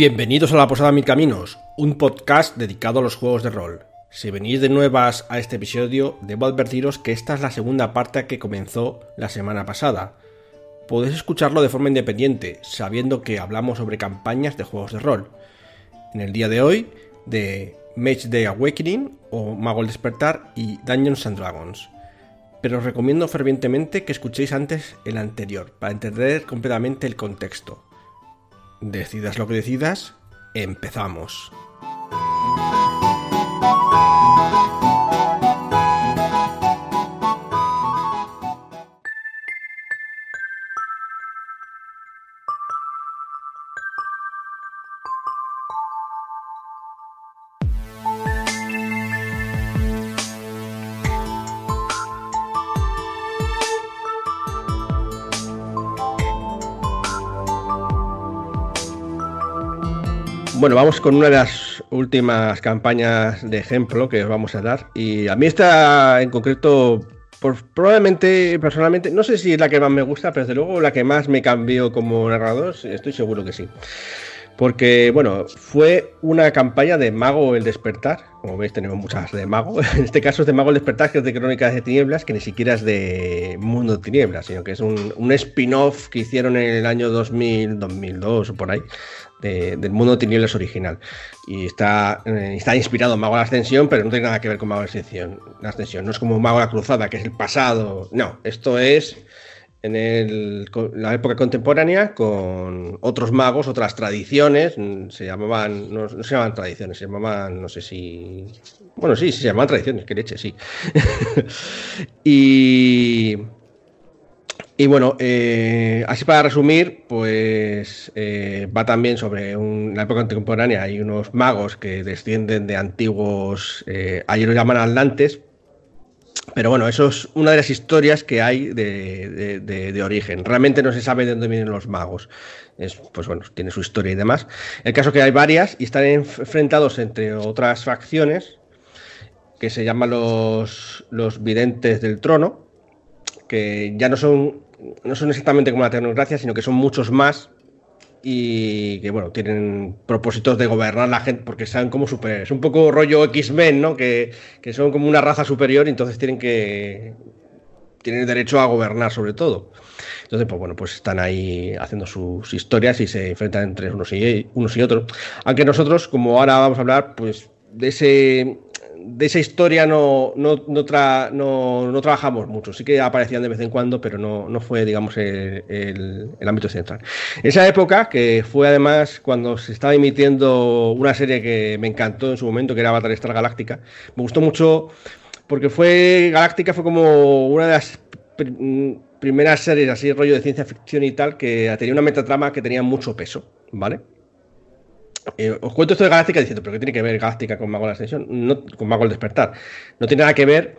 Bienvenidos a La Posada Mil Caminos, un podcast dedicado a los juegos de rol. Si venís de nuevas a este episodio, debo advertiros que esta es la segunda parte que comenzó la semana pasada. Podéis escucharlo de forma independiente, sabiendo que hablamos sobre campañas de juegos de rol. En el día de hoy, de Mage Day Awakening o Mago el Despertar y Dungeons and Dragons. Pero os recomiendo fervientemente que escuchéis antes el anterior, para entender completamente el contexto. Decidas lo que decidas, empezamos. Bueno, vamos con una de las últimas campañas de ejemplo que os vamos a dar. Y a mí esta en concreto, probablemente, personalmente, no sé si es la que más me gusta, pero desde luego la que más me cambió como narrador, estoy seguro que sí. Porque, bueno, fue una campaña de Mago el Despertar. Como veis, tenemos muchas de Mago. En este caso es de Mago el Despertar, que es de Crónicas de Tinieblas, que ni siquiera es de Mundo de Tinieblas, sino que es un, un spin-off que hicieron en el año 2000, 2002 o por ahí, del mundo de tinieblas original. Y está, eh, está inspirado en Mago de la Ascensión, pero no tiene nada que ver con Mago de la Ascensión. No es como Mago de la Cruzada, que es el pasado. No, esto es en el, la época contemporánea con otros magos, otras tradiciones. Se llamaban, no, no se llamaban tradiciones, se llamaban, no sé si. Bueno, sí se llamaban tradiciones, que leche, sí. y y bueno, eh, así para resumir, pues eh, va también sobre la época contemporánea. Hay unos magos que descienden de antiguos, eh, allí lo llaman atlantes, pero bueno, eso es una de las historias que hay de, origen. Realmente no se sabe de dónde vienen los magos. Es, pues bueno, tiene su historia y demás. El caso que hay varias y están enfrentados entre otras facciones que se llaman los, los videntes del trono, que ya no son no son exactamente como la tecnocracia, sino que son muchos más y que bueno, tienen propósitos de gobernar la gente porque sean como super, es un poco rollo X-Men, ¿no? Que, son como una raza superior y entonces tienen que tienen derecho a gobernar sobre todo. Entonces, pues bueno, pues están ahí haciendo sus historias y se enfrentan entre unos y, unos y otros. Aunque nosotros, como ahora vamos a hablar, pues de ese de esa historia no, no, no, trabajamos mucho. Sí que aparecían de vez en cuando, pero no, fue, digamos, el, ámbito central. Esa época, que fue además cuando se estaba emitiendo una serie que me encantó en su momento, que era Battlestar Galáctica, me gustó mucho porque fue Galáctica fue como una de las primeras series así rollo de ciencia ficción y tal que tenía una metatrama que tenía mucho peso, ¿vale? Eh, os cuento esto de Galáctica diciendo, ¿pero qué tiene que ver Galáctica con Mago de la Ascensión? No, con Mago del Despertar. No tiene nada que ver,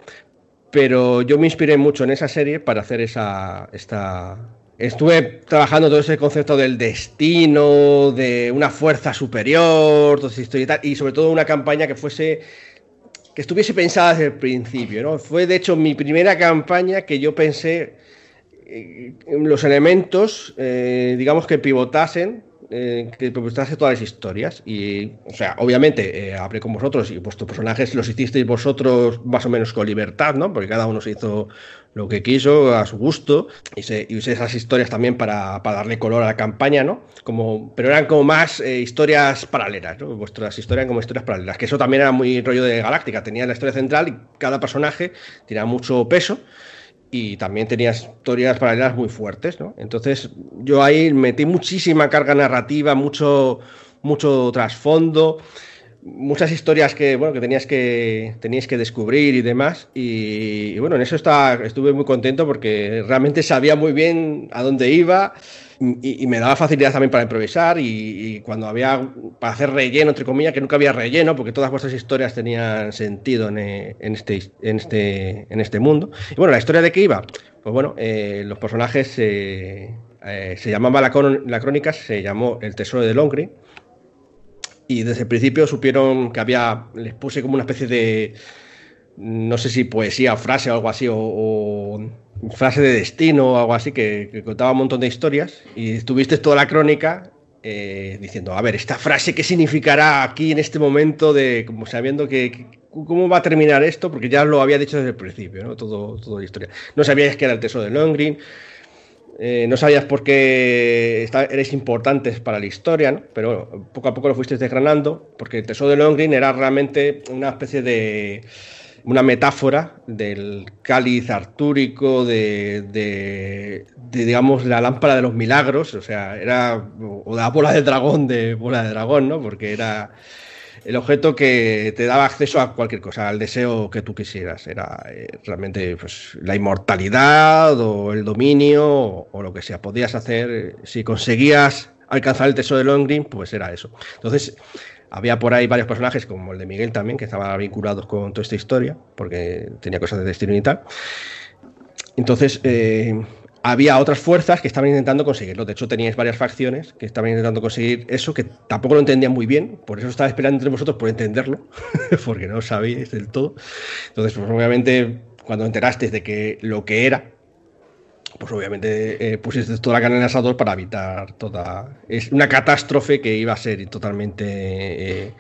pero yo me inspiré mucho en esa serie para hacer esa. Esta... Estuve trabajando todo ese concepto del destino, de una fuerza superior, todo y, tal, y sobre todo una campaña que fuese. que estuviese pensada desde el principio, ¿no? Fue de hecho mi primera campaña que yo pensé eh, los elementos, eh, digamos, que pivotasen eh, que hace todas las historias. Y, o sea, obviamente eh, hablé con vosotros y vuestros personajes los hicisteis vosotros más o menos con libertad, ¿no? Porque cada uno se hizo lo que quiso a su gusto y, se, usé esas historias también para, darle color a la campaña, ¿no? Como, pero eran como más eh, historias paralelas, ¿no? Vuestras historias como historias paralelas, que eso también era muy rollo de Galáctica, tenía la historia central y cada personaje tenía mucho peso y también tenía historias paralelas muy fuertes, ¿no? Entonces yo ahí metí muchísima carga narrativa, mucho, mucho trasfondo, muchas historias que, bueno, que tenías que, tenías que descubrir y demás. Y, bueno, en eso está, estuve muy contento porque realmente sabía muy bien a dónde iba y, me daba facilidad también para improvisar y, cuando había para hacer relleno, entre comillas, que nunca había relleno, porque todas vuestras historias tenían sentido en, este, en, este, en este mundo. Y bueno, la historia de qué iba, pues bueno, eh, los personajes eh, se llamaba la, la, crónica, se llamó El Tesoro de Longri. Y desde el principio supieron que había, les puse como una especie de, no sé si poesía frase o algo así, o frase de destino o algo así que, contaba un montón de historias y tuviste toda la crónica eh, diciendo, a ver, esta frase, ¿qué significará aquí en este momento de, como sabiendo que, cómo va a terminar esto? Porque ya lo había dicho desde el principio, ¿no? Todo, toda la historia. No sabíais que era el tesoro de Longgreen, eh, no sabías por qué eres importantes para la historia, ¿no? pero poco a poco lo fuiste desgranando, porque el tesoro de Longgreen era realmente una especie de una metáfora del cáliz artúrico, de, digamos, la lámpara de los milagros, o sea, era, o la bola del dragón de bola de dragón, ¿no? Porque era el objeto que te daba acceso a cualquier cosa, al deseo que tú quisieras. Era eh, realmente pues, la inmortalidad o el dominio o, lo que sea. Podías hacer, si conseguías alcanzar el tesoro de Longgreen, pues era eso. Entonces, había por ahí varios personajes, como el de Miguel también, que estaban vinculados con toda esta historia, porque tenía cosas de destino y tal. Entonces, eh, había otras fuerzas que estaban intentando conseguirlo. De hecho, teníais varias facciones que estaban intentando conseguir eso, que tampoco lo entendían muy bien. Por eso estaba esperando entre vosotros por entenderlo, porque no sabíais del todo. Entonces, pues, obviamente, cuando enterasteis de que lo que era, pues obviamente eh, pusiste toda la carne en el asador para evitar toda. Es una catástrofe que iba a ser totalmente eh,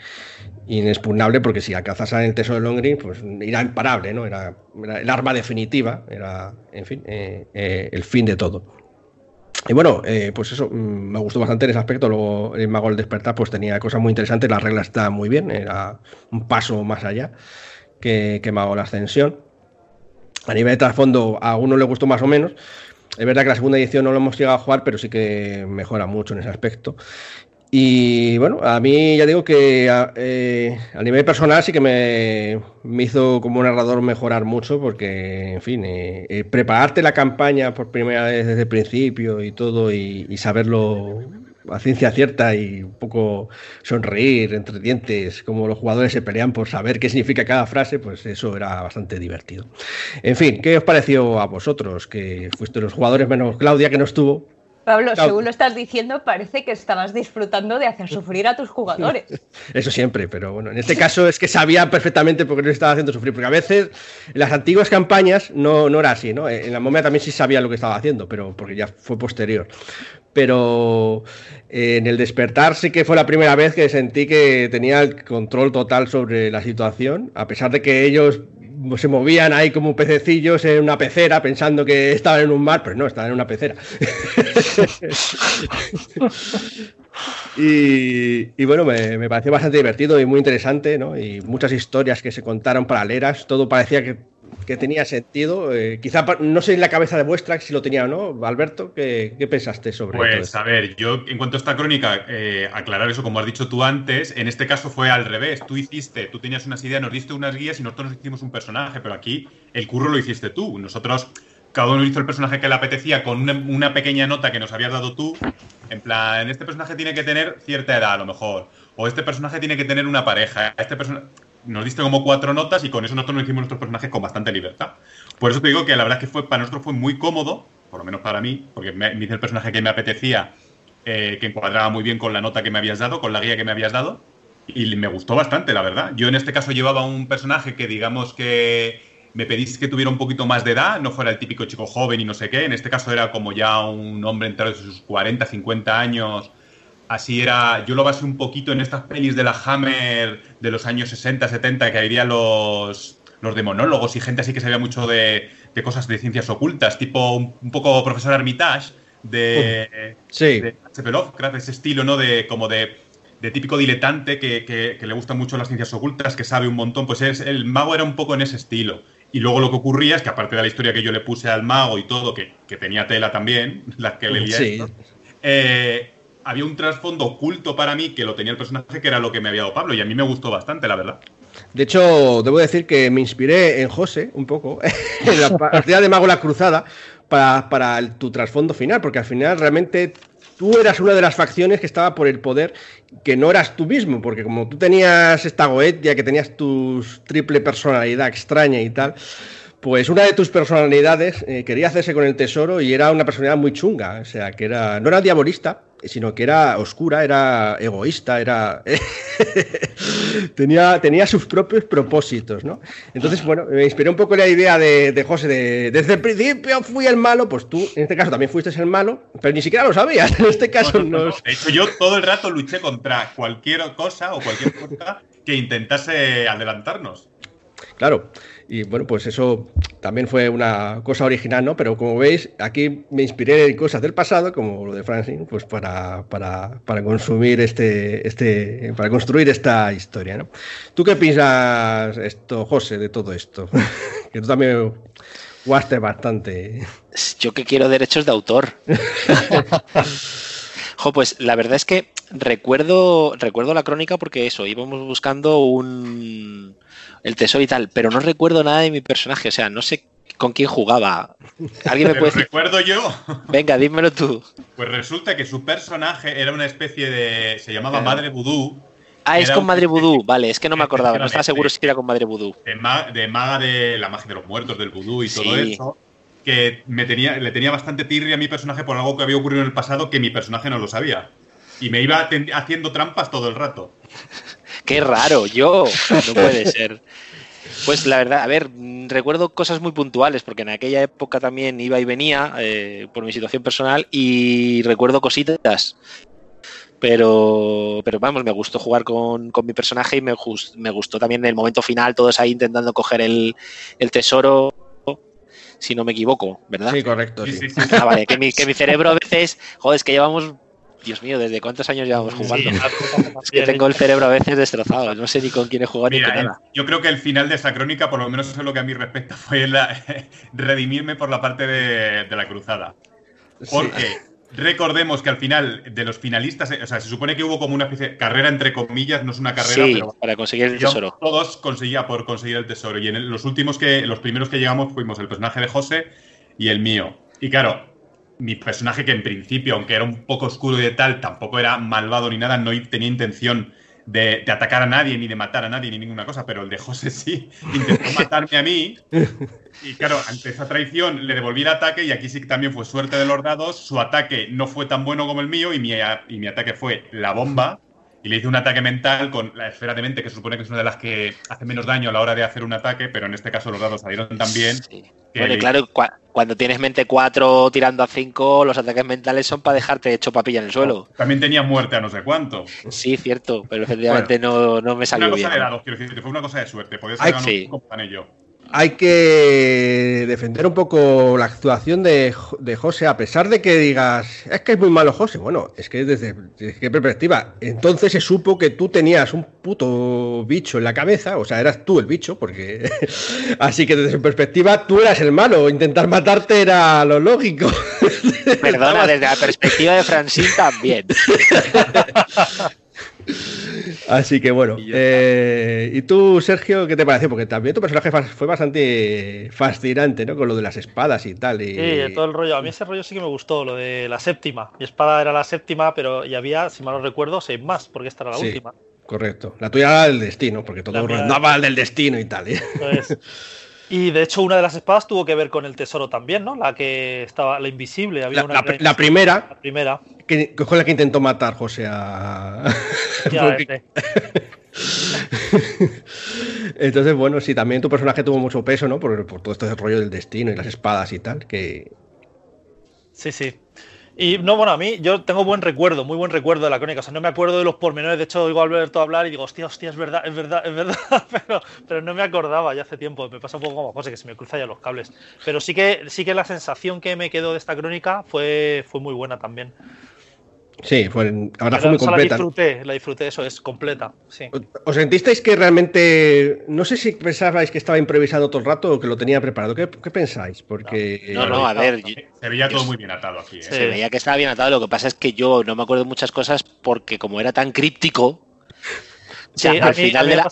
inexpugnable, porque si alcanzas el tesoro de Longgreen, pues era imparable, ¿no? Era, el arma definitiva, era, en fin, eh, el fin de todo. Y bueno, pues eso, mm, me gustó bastante en ese aspecto. Luego el Mago del Despertar pues tenía cosas muy interesantes, la regla está muy bien, era un paso más allá que Mago la Ascensión. A nivel de trasfondo, a uno le gustó más o menos. Es verdad que la segunda edición no lo hemos llegado a jugar, pero sí que mejora mucho en ese aspecto. Y bueno, a mí ya digo que a, eh, nivel personal sí que me, hizo como narrador mejorar mucho porque, en fin, eh, eh, prepararte la campaña por primera vez desde el principio y todo y saberlo a ciencia cierta y un poco sonreír entre dientes, como los jugadores se pelean por saber qué significa cada frase, pues eso era bastante divertido. En fin, ¿qué os pareció a vosotros? Que fuiste los jugadores menos Claudia, que no estuvo, Pablo, según lo estás diciendo, parece que estabas disfrutando de hacer sufrir a tus jugadores. Eso siempre, pero bueno, en este caso es que sabía perfectamente por qué no estaba haciendo sufrir, porque a veces en las antiguas campañas no, no era así, ¿no? En la momia también sí sabía lo que estaba haciendo, pero porque ya fue posterior. Pero eh, en el despertar sí que fue la primera vez que sentí que tenía el control total sobre la situación, a pesar de que ellos se movían ahí como pececillos en una pecera pensando que estaban en un mar, pero no, estaban en una pecera. y, bueno, me, pareció bastante divertido y muy interesante, ¿no? Y muchas historias que se contaron paralelas, todo parecía que que tenía sentido. Eh, quizá no sé en la cabeza de vuestra si lo tenía o no. Alberto, ¿qué, pensaste sobre eso? Pues a ver, yo en cuanto a esta crónica, eh, aclarar eso como has dicho tú antes, en este caso fue al revés. Tú hiciste, tú tenías unas ideas, nos diste unas guías y nosotros nos hicimos un personaje, pero aquí el curro lo hiciste tú. Nosotros, cada uno hizo el personaje que le apetecía con una, pequeña nota que nos habías dado tú. En plan, este personaje tiene que tener cierta edad a lo mejor. O este personaje tiene que tener una pareja. Este personaje nos diste como cuatro notas y con eso nosotros nos hicimos nuestros personajes con bastante libertad. Por eso te digo que la verdad que fue, para nosotros fue muy cómodo, por lo menos para mí, porque me, hice el personaje que me apetecía, eh, que encuadraba muy bien con la nota que me habías dado, con la guía que me habías dado, y me gustó bastante, la verdad. Yo en este caso llevaba un personaje que digamos que me pedís que tuviera un poquito más de edad, no fuera el típico chico joven y no sé qué, en este caso era como ya un hombre entre sus 40, 50 años, Así era, yo lo basé un poquito en estas pelis de la Hammer de los años 60, 70, que había los, los demonólogos y gente así que sabía mucho de, cosas de ciencias ocultas, tipo un, poco profesor Armitage de, sí. de H.P. Lovecraft, ese estilo, ¿no? De, como de, típico diletante que, le gustan mucho las ciencias ocultas, que sabe un montón, pues es, el mago era un poco en ese estilo. Y luego lo que ocurría es que aparte de la historia que yo le puse al mago y todo, que, tenía tela también, las que leía sí. eh, había un trasfondo oculto para mí que lo tenía el personaje, que era lo que me había dado Pablo, y a mí me gustó bastante, la verdad. De hecho, debo decir que me inspiré en José un poco, en la partida de Mago la Cruzada, para, tu trasfondo final, porque al final realmente tú eras una de las facciones que estaba por el poder, que no eras tú mismo, porque como tú tenías esta goetia, que tenías tu triple personalidad extraña y tal, pues una de tus personalidades eh, quería hacerse con el tesoro y era una personalidad muy chunga, o sea, que era no era diabolista, sino que era oscura, era egoísta, era tenía, tenía sus propios propósitos, ¿no? Entonces, bueno, me inspiré un poco la idea de, José de desde el principio fui el malo, pues tú en este caso también fuiste el malo, pero ni siquiera lo sabías. En este caso no, De hecho, yo todo el rato luché contra cualquier cosa o cualquier cosa que intentase adelantarnos. Claro, y bueno, pues eso también fue una cosa original, ¿no? Pero como veis, aquí me inspiré en cosas del pasado, como lo de Francine, pues para, para, para consumir este, este, para construir esta historia, ¿no? ¿Tú qué piensas esto, José, de todo esto? que tú también jugaste bastante. Yo que quiero derechos de autor. jo, pues la verdad es que recuerdo, recuerdo la crónica porque eso, íbamos buscando un el tesoro y tal, pero no recuerdo nada de mi personaje, o sea, no sé con quién jugaba. ¿Alguien me puede decir? recuerdo yo. Venga, dímelo tú. Pues resulta que su personaje era una especie de. se llamaba eh. Madre Vudú. Ah, es con Madre Vudú, vale, es que no me acordaba, no estaba seguro si era con Madre Vudú. De, maga de la magia de los muertos, del vudú y todo eso. Que me tenía, le tenía bastante tirria a mi personaje por algo que había ocurrido en el pasado que mi personaje no lo sabía. Y me iba haciendo trampas todo el rato. Qué raro, yo. No puede ser. Pues la verdad, a ver, recuerdo cosas muy puntuales, porque en aquella época también iba y venía eh, por mi situación personal y recuerdo cositas. Pero, pero vamos, me gustó jugar con, mi personaje y me, me, gustó también el momento final, todos ahí intentando coger el, tesoro, si no me equivoco, ¿verdad? Sí, correcto. Ah, vale, que mi, que mi cerebro a veces, joder, es que llevamos Dios mío, ¿desde cuántos años llevamos jugando? es que tengo el cerebro a veces destrozado, no sé ni con quién he jugado ni con nada. Yo creo que el final de esta crónica, por lo menos eso es lo que a mí respecta, fue redimirme por la parte de, la cruzada. Porque recordemos que al final de los finalistas, o sea, se supone que hubo como una especie de carrera entre comillas, no es una carrera, pero para conseguir el tesoro. Todos conseguía por conseguir el tesoro. Y en los últimos que, los primeros que llegamos fuimos el personaje de José y el mío. Y claro, mi personaje, que en principio, aunque era un poco oscuro y de tal, tampoco era malvado ni nada, no tenía intención de, atacar a nadie, ni de matar a nadie, ni ninguna cosa, pero el de José sí intentó matarme a mí. Y claro, ante esa traición le devolví el ataque y aquí sí que también fue suerte de los dados. Su ataque no fue tan bueno como el mío y mi, y mi ataque fue la bomba y le hice un ataque mental con la esfera de mente, que se supone que es una de las que hace menos daño a la hora de hacer un ataque, pero en este caso los dados salieron tan bien. Bueno, claro, cuando tienes mente 4 tirando a 5, los ataques mentales son para dejarte hecho papilla en el suelo. También tenía muerte a no sé cuánto. Sí, cierto, pero efectivamente no, no, me salió una cosa De dados, quiero decir, fue una cosa de suerte. Podías haber ganado con ello hay que defender un poco la actuación de, José, a pesar de que digas, es que es muy malo José. Bueno, es que desde, qué perspectiva, entonces se supo que tú tenías un puto bicho en la cabeza, o sea, eras tú el bicho, porque así que desde su perspectiva tú eras el malo, intentar matarte era lo lógico. Perdona, desde la perspectiva de Francine también. Así que bueno. Eh, ¿Y tú, Sergio, qué te pareció? Porque también tu personaje fue bastante fascinante, ¿no? Con lo de las espadas y tal. Y... Sí, todo el rollo. A mí ese rollo sí que me gustó, lo de la séptima. Mi espada era la séptima, pero y había, si mal no recuerdo, seis más, porque esta era la última. Correcto. La tuya era el destino, porque todo rondaba el del destino y tal. ¿eh? Y de hecho, una de las espadas tuvo que ver con el tesoro también, ¿no? La que estaba, la invisible. Había la, una la, primera. La primera. Que, fue la que intentó matar José a. Entonces, bueno, sí, también tu personaje tuvo mucho peso, ¿no? Por, por todo este rollo del destino y las espadas y tal, que. Sí, sí. Y no, bueno, a mí yo tengo buen recuerdo, muy buen recuerdo de la crónica. O sea, no me acuerdo de los pormenores. De hecho, oigo a Alberto hablar y digo, hostia, hostia, es verdad, es verdad, es verdad. pero, pero no me acordaba ya hace tiempo. Me pasa un poco como José, que se me cruza ya los cables. Pero sí que, sí que la sensación que me quedó de esta crónica fue, fue muy buena también. Sí, fue, ahora fue muy completa. La disfruté, la disfruté, eso es completa. Sí. ¿Os sentisteis que realmente, no sé si pensabais que estaba improvisado todo el rato o que lo tenía preparado? ¿Qué, pensáis? Porque no, no, a ver, se veía todo muy bien atado aquí. ¿eh? Se veía que estaba bien atado. Lo que pasa es que yo no me acuerdo de muchas cosas porque como era tan críptico, al, final de la,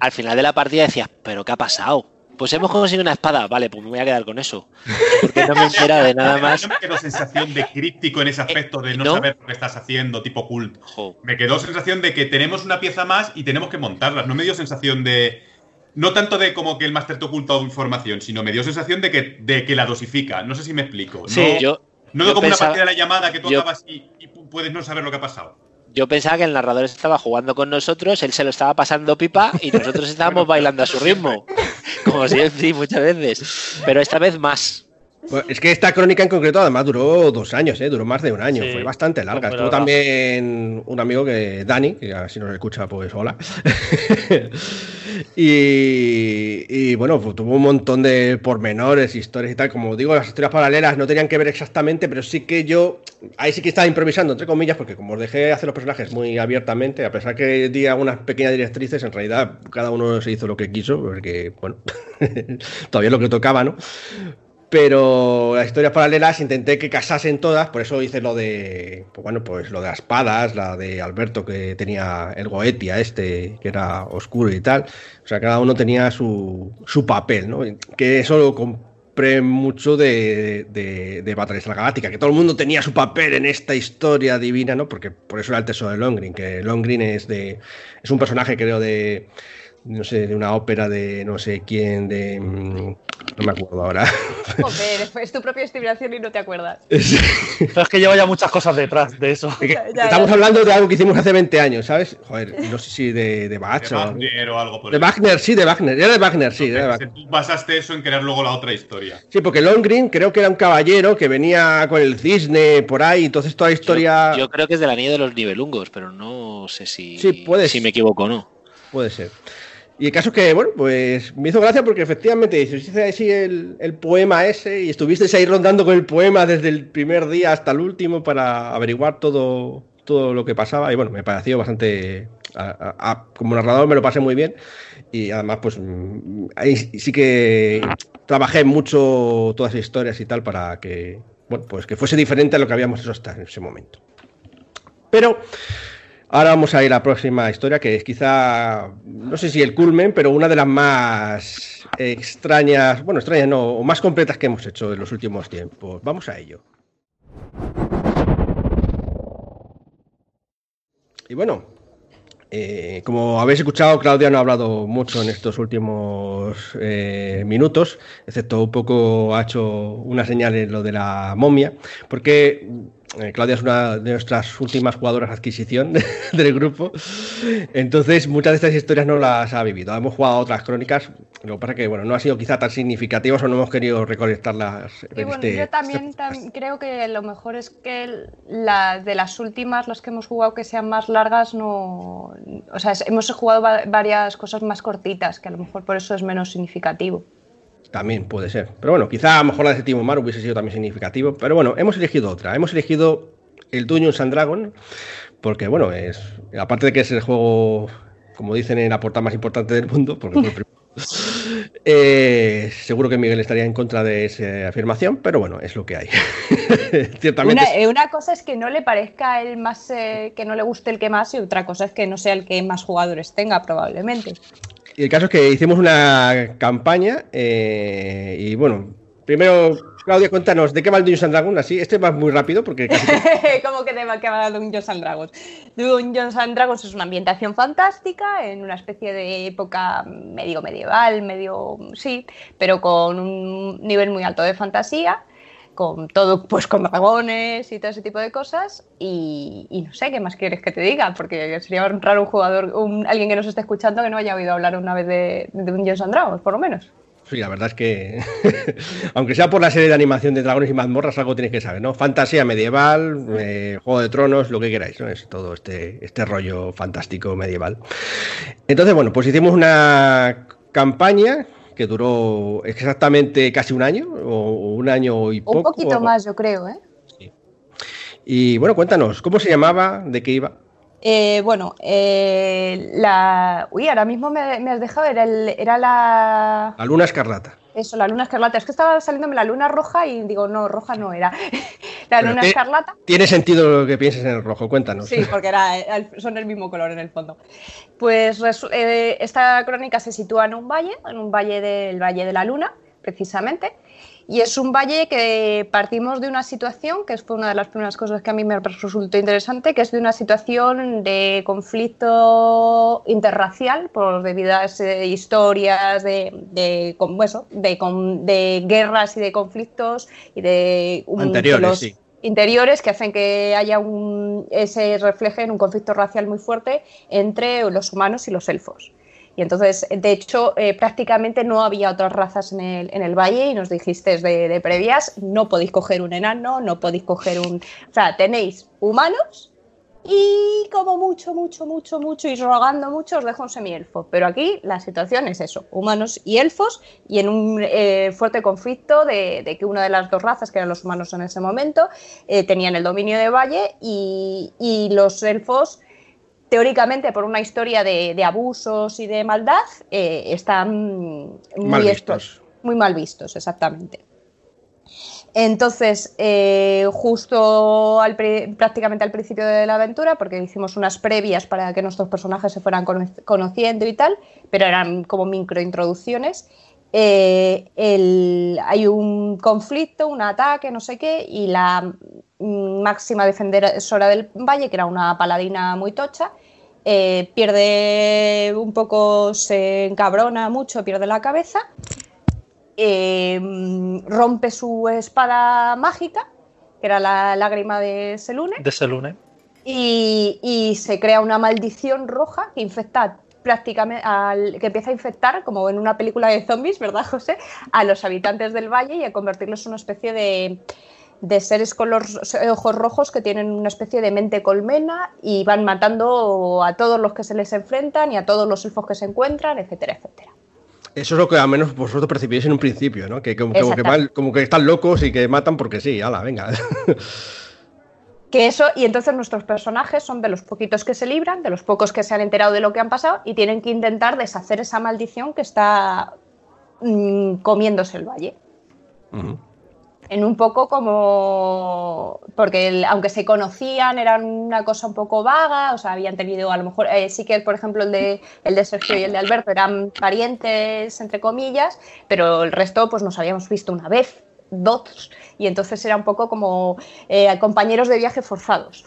al final de la partida decías, pero ¿qué ha pasado? Pues hemos conseguido una espada, vale, pues me voy a quedar con eso. Porque no me entera de nada más. No me quedó sensación de críptico en ese eh, aspecto de no, saber lo que estás haciendo, tipo cult. Me quedó sensación de que tenemos una pieza más y tenemos que montarlas. No me dio sensación de. No tanto de como que el máster te oculta información, sino me dio sensación de que, de que la dosifica. No sé si me explico. Sí, yo, No como una partida de la llamada que tú acabas y, puedes no saber lo que ha pasado. Yo pensaba que el narrador estaba jugando con nosotros, él se lo estaba pasando pipa y nosotros estábamos bailando a su ritmo. Como siempre, muchas veces. Pero esta vez más. Pues es que esta crónica en concreto además duró dos años, ¿eh? duró más de un año, fue bastante larga. Estuvo también un amigo que, Dani, que si nos escucha, pues hola. y, bueno, pues, tuvo un montón de pormenores, historias y tal. Como digo, las historias paralelas no tenían que ver exactamente, pero sí que yo, ahí sí que estaba improvisando, entre comillas, porque como os dejé hacer los personajes muy abiertamente, a pesar que di algunas pequeñas directrices, en realidad cada uno se hizo lo que quiso, porque, bueno, todavía es lo que tocaba, ¿no? Pero las historias paralelas intenté que casasen todas, por eso hice lo de, pues bueno, pues lo de las espadas, la de Alberto que tenía el Goetia este, que era oscuro y tal. O sea, cada uno tenía su, su papel, ¿no? Que eso lo compré mucho de, de, de la Galáctica, que todo el mundo tenía su papel en esta historia divina, ¿no? Porque por eso era el tesoro de Longgreen, que Longgreen es de, es un personaje creo de no sé, de una ópera de no sé quién, de... No me acuerdo ahora. Joder, es tu propia inspiración y no te acuerdas. Pero es que lleva ya muchas cosas detrás de eso. estamos hablando de algo que hicimos hace 20 años, ¿sabes? Joder, no sé si de, de Bach de Wagner o, algo por De Wagner, sí, de Wagner. Era de Wagner, sí. Tú basaste eso en crear luego la otra historia. Sí, porque Longgreen creo que era un caballero que venía con el cisne por ahí, entonces toda la historia... Yo, creo que es del anillo de los nivelungos, pero no sé si, si me equivoco o no. Puede ser. Y el caso es que, bueno, pues me hizo gracia porque efectivamente hice así el, el, poema ese y estuvisteis ahí rondando con el poema desde el primer día hasta el último para averiguar todo, todo lo que pasaba. Y bueno, me pareció bastante. como narrador me lo pasé muy bien. Y además, pues ahí sí que trabajé mucho todas las historias y tal para que, bueno, pues que fuese diferente a lo que habíamos hecho hasta en ese momento. Pero. Ahora vamos a ir a la próxima historia, que es quizá, no sé si el culmen, pero una de las más extrañas, bueno, extrañas no, o más completas que hemos hecho en los últimos tiempos. Vamos a ello. Y bueno, eh, como habéis escuchado, Claudia no ha hablado mucho en estos últimos eh, minutos, excepto un poco ha hecho una señal en lo de la momia, porque eh, Claudia es una de nuestras últimas jugadoras de adquisición del grupo. Entonces, muchas de estas historias no las ha vivido. Hemos jugado otras crónicas, lo que pasa es que bueno, no ha sido quizá tan significativas o no hemos querido recolectarlas. Y bueno, este, yo también, este creo que lo mejor es que las de las últimas, las que hemos jugado que sean más largas, no. O sea, hemos jugado varias cosas más cortitas, que a lo mejor por eso es menos significativo. También puede ser. Pero bueno, quizá a lo mejor la de Timo Mar hubiese sido también significativo. Pero bueno, hemos elegido otra. Hemos elegido el Dungeons and Dragon. Porque bueno, es. Aparte de que es el juego, como dicen, en la portada más importante del mundo, porque fue el primero. Eh, seguro que Miguel estaría en contra de esa afirmación, pero bueno, es lo que hay. Ciertamente. Una, una, cosa es que no le parezca el más, eh, que no le guste el que más, y otra cosa es que no sea el que más jugadores tenga, probablemente. Y el caso es que hicimos una campaña eh, y bueno, primero, Claudia, cuéntanos, ¿de qué va el Dungeons and Dragons? Así, este va muy rápido porque... ¿Cómo que qué va el Dungeons and Dragons? Dungeons and Dragons es una ambientación fantástica en una especie de época medio medieval, medio... sí, pero con un nivel muy alto de fantasía con todo, pues con dragones y todo ese tipo de cosas. Y, no sé qué más quieres que te diga, porque sería raro un jugador, un, alguien que nos esté escuchando que no haya oído hablar una vez de, de Dungeons Dragons, por lo menos. Sí, la verdad es que, aunque sea por la serie de animación de dragones y mazmorras, algo tienes que saber, ¿no? Fantasía medieval, eh, Juego de Tronos, lo que queráis, ¿no? Es todo este, este rollo fantástico medieval. Entonces, bueno, pues hicimos una campaña que duró exactamente casi un año, o un año y poco. Un poquito más, yo creo, ¿eh? Sí. Y bueno, cuéntanos, ¿cómo se llamaba? ¿De qué iba? Eh, bueno, eh, la. Uy, ahora mismo me, has dejado, era, era la. La luna escarlata. Eso, la luna escarlata. Es que estaba saliéndome la luna roja y digo, no, roja no era. la luna escarlata. Tiene sentido lo que pienses en el rojo, cuéntanos. Sí, porque era, son el mismo color en el fondo. Pues eh, esta crónica se sitúa en un valle, en un valle del Valle de la Luna, precisamente. Y es un valle que partimos de una situación, que fue una de las primeras cosas que a mí me resultó interesante, que es de una situación de conflicto interracial por debidas eh, historias de, de, de, guerras y de conflictos y de... Anteriores, sí. interiores que hacen que haya un, se refleje en un conflicto racial muy fuerte entre los humanos y los elfos. Y entonces, de hecho, eh, prácticamente no había otras razas en el, en el valle y nos dijiste de, de, previas, no podéis coger un enano, no podéis coger un... O sea, tenéis humanos y como mucho, mucho, mucho, mucho y rogando mucho os dejo un semielfo. Pero aquí la situación es eso, humanos y elfos y en un eh, fuerte conflicto de, que una de las dos razas, que eran los humanos en ese momento, eh, tenían el dominio de Valle y, los elfos teóricamente por una historia de, abusos y de maldad, eh, están muy, mal vistos. muy mal vistos, exactamente. Entonces, eh, justo al, prácticamente al principio de la aventura, porque hicimos unas previas para que nuestros personajes se fueran conociendo y tal, pero eran como microintroducciones, eh, hay un conflicto, un ataque, no sé qué, y la máxima defensora del valle, que era una paladina muy tocha, eh, pierde un poco, se encabrona mucho, pierde la cabeza Em, rompe su espada mágica, que era la lágrima de Selune. De Selune. Y, se crea una maldición roja que infecta prácticamente al, que empieza a infectar, como en una película de zombies, ¿verdad, José? A los habitantes del valle y a convertirlos en una especie de, de seres con los ojos rojos que tienen una especie de mente colmena y van matando a todos los que se les enfrentan y a todos los elfos que se encuentran, etcétera, etcétera. Eso es lo que al menos vosotros percibís en un principio, ¿no? Que como, que, están locos y que matan porque sí, ala, venga. Que eso, y entonces nuestros personajes son de los poquitos que se libran, de los pocos que se han enterado de lo que han pasado y tienen que intentar deshacer esa maldición que está mm, comiéndose el valle en un poco como porque aunque se conocían eran una cosa un poco vaga o sea habían tenido a lo mejor eh, sí que por ejemplo el de el de Sergio y el de Alberto eran parientes entre comillas pero el resto pues nos habíamos visto una vez dos y entonces era un poco como eh, compañeros de viaje forzados.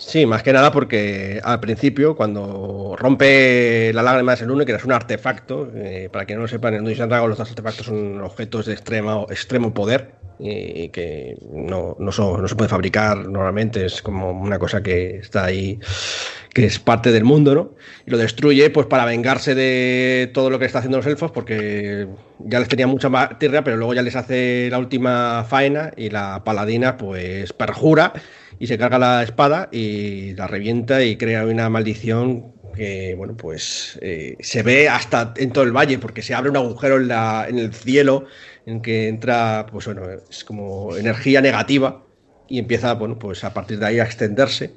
Sí, más que nada porque al principio, cuando rompe la lágrima de Selune, que es un artefacto, eh, para que no lo sepan, en Dungeons Dragons los artefactos son objetos de extremo, extremo poder y que no, no, se puede fabricar normalmente, es como una cosa que está ahí, que es parte del mundo, ¿no? Y lo destruye pues para vengarse de todo lo que está haciendo los elfos, porque ya les tenía mucha tierra, pero luego ya les hace la última faena y la paladina pues perjura y se carga la espada y la revienta y crea una maldición que, bueno, pues eh, se ve hasta en todo el valle porque se abre un agujero en, la, en el cielo en que entra, pues bueno, es como energía negativa y empieza, bueno, pues a partir de ahí a extenderse.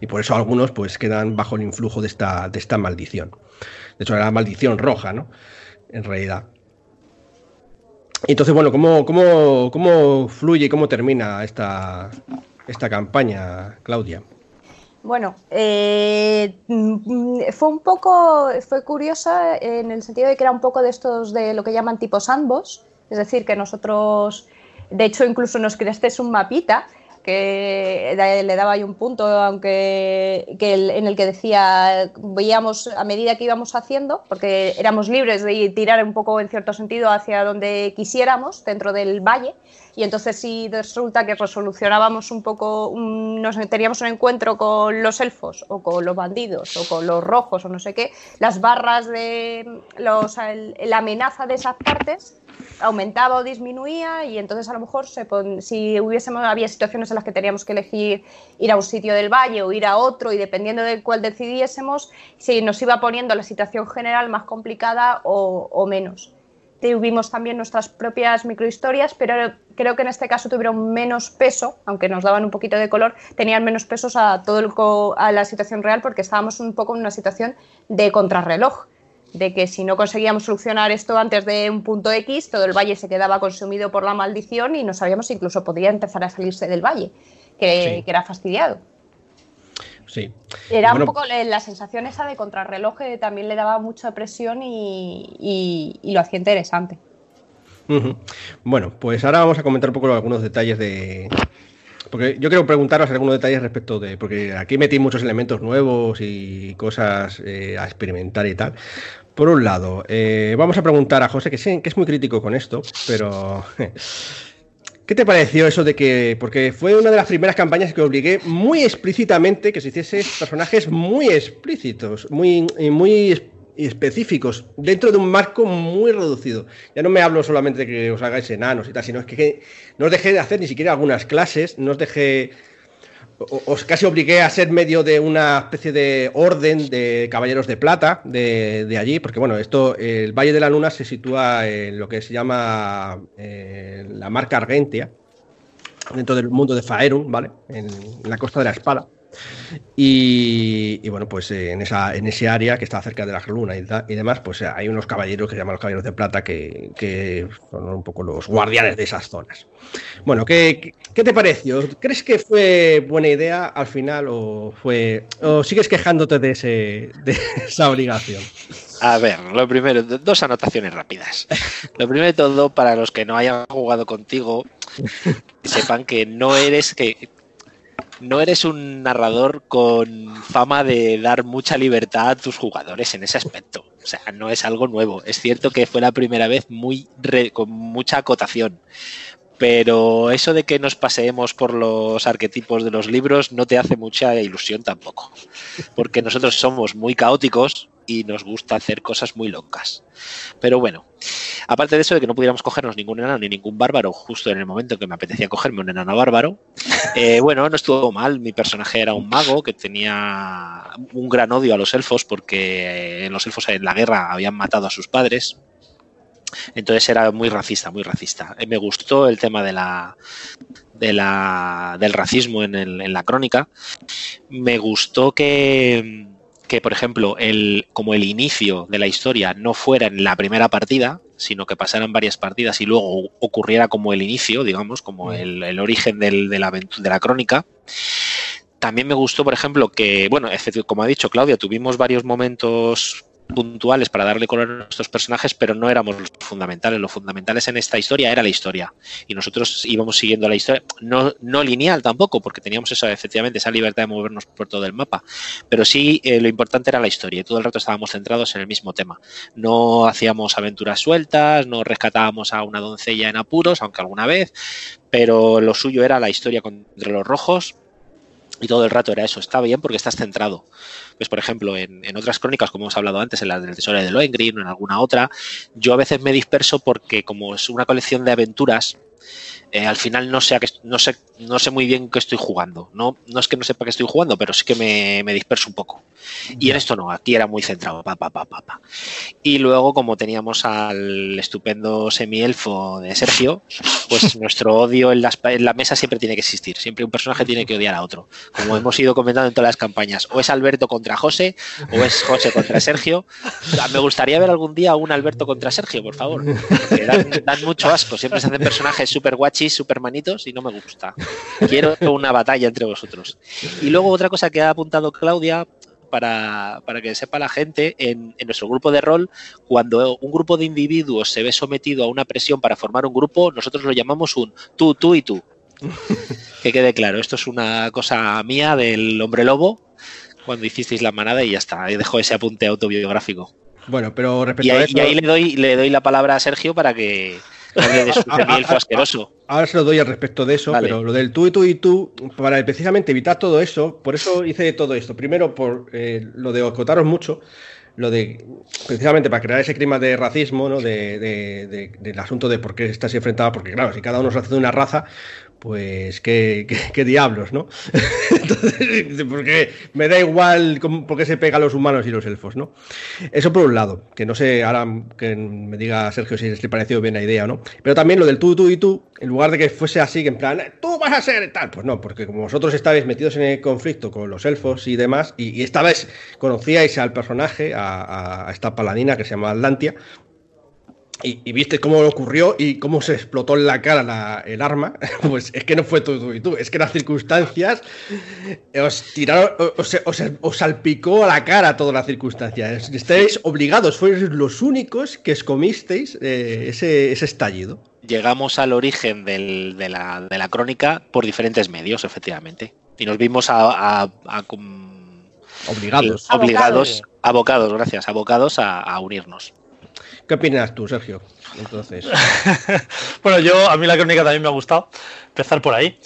Y por eso algunos pues quedan bajo el influjo de esta, de esta maldición. De hecho, era la maldición roja, ¿no? En realidad. Entonces, bueno, ¿cómo, cómo, cómo fluye y cómo termina esta, esta campaña, Claudia? Bueno, eh, fue un poco, fue curiosa en el sentido de que era un poco de estos de lo que llaman tipos ambos, es decir, que nosotros, de hecho, incluso nos creaste un mapita que le daba ahí un punto, aunque en el que decía, veíamos a medida que íbamos haciendo, porque éramos libres de tirar un poco en cierto sentido hacia donde quisiéramos, dentro del valle, y entonces si resulta que resolucionábamos un poco, nos teníamos un encuentro con los elfos o con los bandidos o con los rojos o no sé qué, las barras de los, la amenaza de esas partes aumentaba o disminuía y entonces a lo mejor se si hubiésemos había situaciones en las que teníamos que elegir ir a un sitio del valle o ir a otro y dependiendo de cuál decidiésemos si nos iba poniendo la situación general más complicada o, o menos tuvimos también nuestras propias microhistorias, pero creo que en este caso tuvieron menos peso, aunque nos daban un poquito de color, tenían menos pesos a, todo el a la situación real porque estábamos un poco en una situación de contrarreloj, de que si no conseguíamos solucionar esto antes de un punto X, todo el valle se quedaba consumido por la maldición y no sabíamos si incluso podría empezar a salirse del valle, que era fastidiado. Sí. Era un poco la sensación esa de contrarreloj que también le daba mucha presión y, lo hacía interesante. Bueno, pues ahora vamos a comentar un poco algunos detalles de. Porque yo quiero preguntaros algunos detalles respecto de. Porque aquí metí muchos elementos nuevos y cosas eh, a experimentar y tal. Por un lado, eh, vamos a preguntar a José, que, sí, que es muy crítico con esto, pero ¿Qué te pareció eso de que.? Porque fue una de las primeras campañas que obligué muy explícitamente que se hiciese personajes muy explícitos, muy, muy específicos, dentro de un marco muy reducido. Ya no me hablo solamente de que os hagáis enanos y tal, sino es que no os dejé de hacer ni siquiera algunas clases, no os dejé os casi obligué a ser medio de una especie de orden de caballeros de plata de, allí, porque bueno, esto, el Valle de la Luna se sitúa en lo que se llama eh, la marca Argentia, dentro del mundo de Faerun, ¿vale? En, en la costa de la Espada. Y, bueno, pues eh, en, esa, en ese área que está cerca de la luna y, demás, pues eh, hay unos caballeros que se llaman los caballeros de plata que, son un poco los guardianes de esas zonas. Bueno, ¿qué, ¿qué, te pareció? ¿Crees que fue buena idea al final o fue o sigues quejándote de, ese, de esa obligación? A ver, lo primero, dos anotaciones rápidas. Lo primero de todo, para los que no hayan jugado contigo, sepan que no eres que no eres un narrador con fama de dar mucha libertad a tus jugadores en ese aspecto. O sea, no es algo nuevo. Es cierto que fue la primera vez muy con mucha acotación. Pero eso de que nos paseemos por los arquetipos de los libros no te hace mucha ilusión tampoco. Porque nosotros somos muy caóticos y nos gusta hacer cosas muy locas. Pero bueno, aparte de eso de que no pudiéramos cogernos ningún enano ni ningún bárbaro justo en el momento en que me apetecía cogerme un enano bárbaro, eh, bueno, no estuvo mal. Mi personaje era un mago que tenía un gran odio a los elfos porque en los elfos en la guerra habían matado a sus padres. Entonces era muy racista, muy racista. Eh, me gustó el tema de la, de la, del racismo en, en la crónica. Me gustó que, que, por ejemplo, el, como el inicio de la historia no fuera en la primera partida, sino que pasaran varias partidas y luego ocurriera como el inicio, digamos, como el, origen del, de, la, de la crónica. También me gustó, por ejemplo, que, bueno, como ha dicho Claudia, tuvimos varios momentos puntuales para darle color a nuestros personajes, pero no éramos los fundamentales. Los fundamentales en esta historia era la historia. Y nosotros íbamos siguiendo la historia, no, no lineal tampoco, porque teníamos eso, efectivamente, esa libertad de movernos por todo el mapa. Pero sí, eh, lo importante era la historia. Y todo el rato estábamos centrados en el mismo tema. No hacíamos aventuras sueltas, no rescatábamos a una doncella en apuros, aunque alguna vez, pero lo suyo era la historia contra los rojos y todo el rato era eso, está bien porque estás centrado. Pues, por ejemplo, en, otras crónicas, como hemos hablado antes, en la del Tesoro de Lohengrin o en alguna otra, yo a veces me disperso porque como es una colección de aventuras, eh, al final no sé, no, sé, no sé muy bien qué estoy jugando. No, no es que no sepa qué estoy jugando, pero sí que me, me disperso un poco. Y en esto no, aquí era muy centrado. Pa, pa, pa, pa, Y luego, como teníamos al estupendo semielfo de Sergio, pues nuestro odio en, en la mesa siempre tiene que existir. Siempre un personaje tiene que odiar a otro. Como hemos ido comentando en todas las campañas. O es Alberto contra José, o es José contra Sergio. Me gustaría ver algún día un Alberto contra Sergio, por favor. Dan, dan mucho asco. Siempre se hacen personajes súper guachis, súper manitos y no me gusta. Quiero una batalla entre vosotros. Y luego otra cosa que ha apuntado Claudia, para, que sepa la gente, en, nuestro grupo de rol, cuando un grupo de individuos se ve sometido a una presión para formar un grupo, nosotros lo llamamos un tú, tú y tú. que quede claro, esto es una cosa mía del hombre lobo, cuando hicisteis la manada y ya está, ahí dejo ese apunte autobiográfico. Bueno, pero respecto y ahí, a eso... Y ahí le doy, le doy la palabra a Sergio para que asqueroso. Ahora se lo doy al respecto de eso, pero lo del tú y tú y tú, para precisamente evitar todo eso, por eso hice todo esto. Primero, por eh, lo de acotaros mucho, lo de precisamente para crear ese clima de racismo, ¿no? De, del asunto de por qué estás enfrentado, porque claro, si cada uno se hace de una raza, pues qué, diablos, ¿no? Entonces, porque me da igual por qué se pegan los humanos y los elfos, ¿no? Eso por un lado, que no sé, ahora que me diga Sergio si le pareció bien la idea, ¿no? Pero también lo del tú, tú y tú, en lugar de que fuese así, que en plan, tú vas a ser tal, pues no, porque como vosotros estabais metidos en el conflicto con los elfos y demás, y, esta vez conocíais al personaje, a, a esta paladina que se llama Atlantia, y, viste cómo ocurrió y cómo se explotó en la cara el arma, pues es que no fue tú, y tú, es que las circunstancias os tiraron, os, salpicó a la cara todas las circunstancias. Estáis obligados, fueis los únicos que escomisteis eh, ese, estallido. Llegamos al origen de, la, crónica por diferentes medios, efectivamente. Y nos vimos a, obligados. Obligados, abocados, gracias, abocados a unirnos. ¿Qué opinas tú, Sergio? Entonces. bueno, yo a mí la crónica también me ha gustado. Empezar por ahí.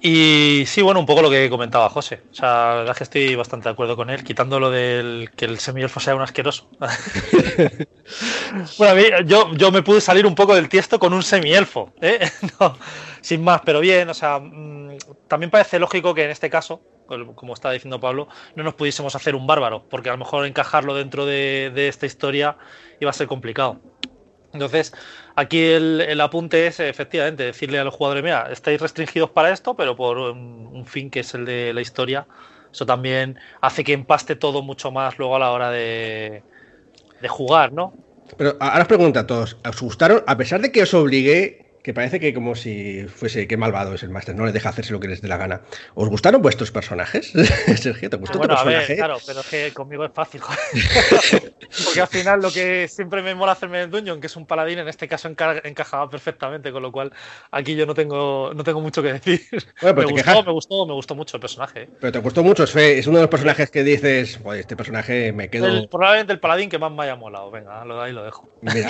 Y sí, bueno, un poco lo que comentaba José. O sea, la verdad es que estoy bastante de acuerdo con él, quitando lo del que el semielfo sea un asqueroso. bueno, a mí, yo, yo me pude salir un poco del tiesto con un semielfo, ¿eh? sin más, pero bien, o sea, mm, también parece lógico que en este caso, como estaba diciendo Pablo, no nos pudiésemos hacer un bárbaro, porque a lo mejor encajarlo dentro de, de esta historia iba a ser complicado. Entonces, aquí el, apunte es efectivamente decirle a los jugadores, mira, estáis restringidos para esto, pero por un, fin que es el de la historia, eso también hace que empaste todo mucho más luego a la hora de, de jugar, ¿no? Pero ahora os pregunto a todos, ¿os gustaron, a pesar de que os obligué que parece que como si fuese qué malvado es el máster, no le deja hacerse lo que les dé la gana. ¿Os gustaron vuestros personajes? Sergio, ¿te gustó tu personaje? claro, pero es que conmigo es fácil. Porque al final lo que siempre me mola hacerme el dungeon, que es un paladín, en este caso encajaba perfectamente, con lo cual aquí yo no tengo, no tengo mucho que decir. me, gustó, me, gustó, me gustó mucho el personaje. ¿eh? Pero te gustó mucho, es uno de los personajes que dices, este personaje me quedo... probablemente el paladín que más me haya molado, venga, ahí lo dejo. Mira.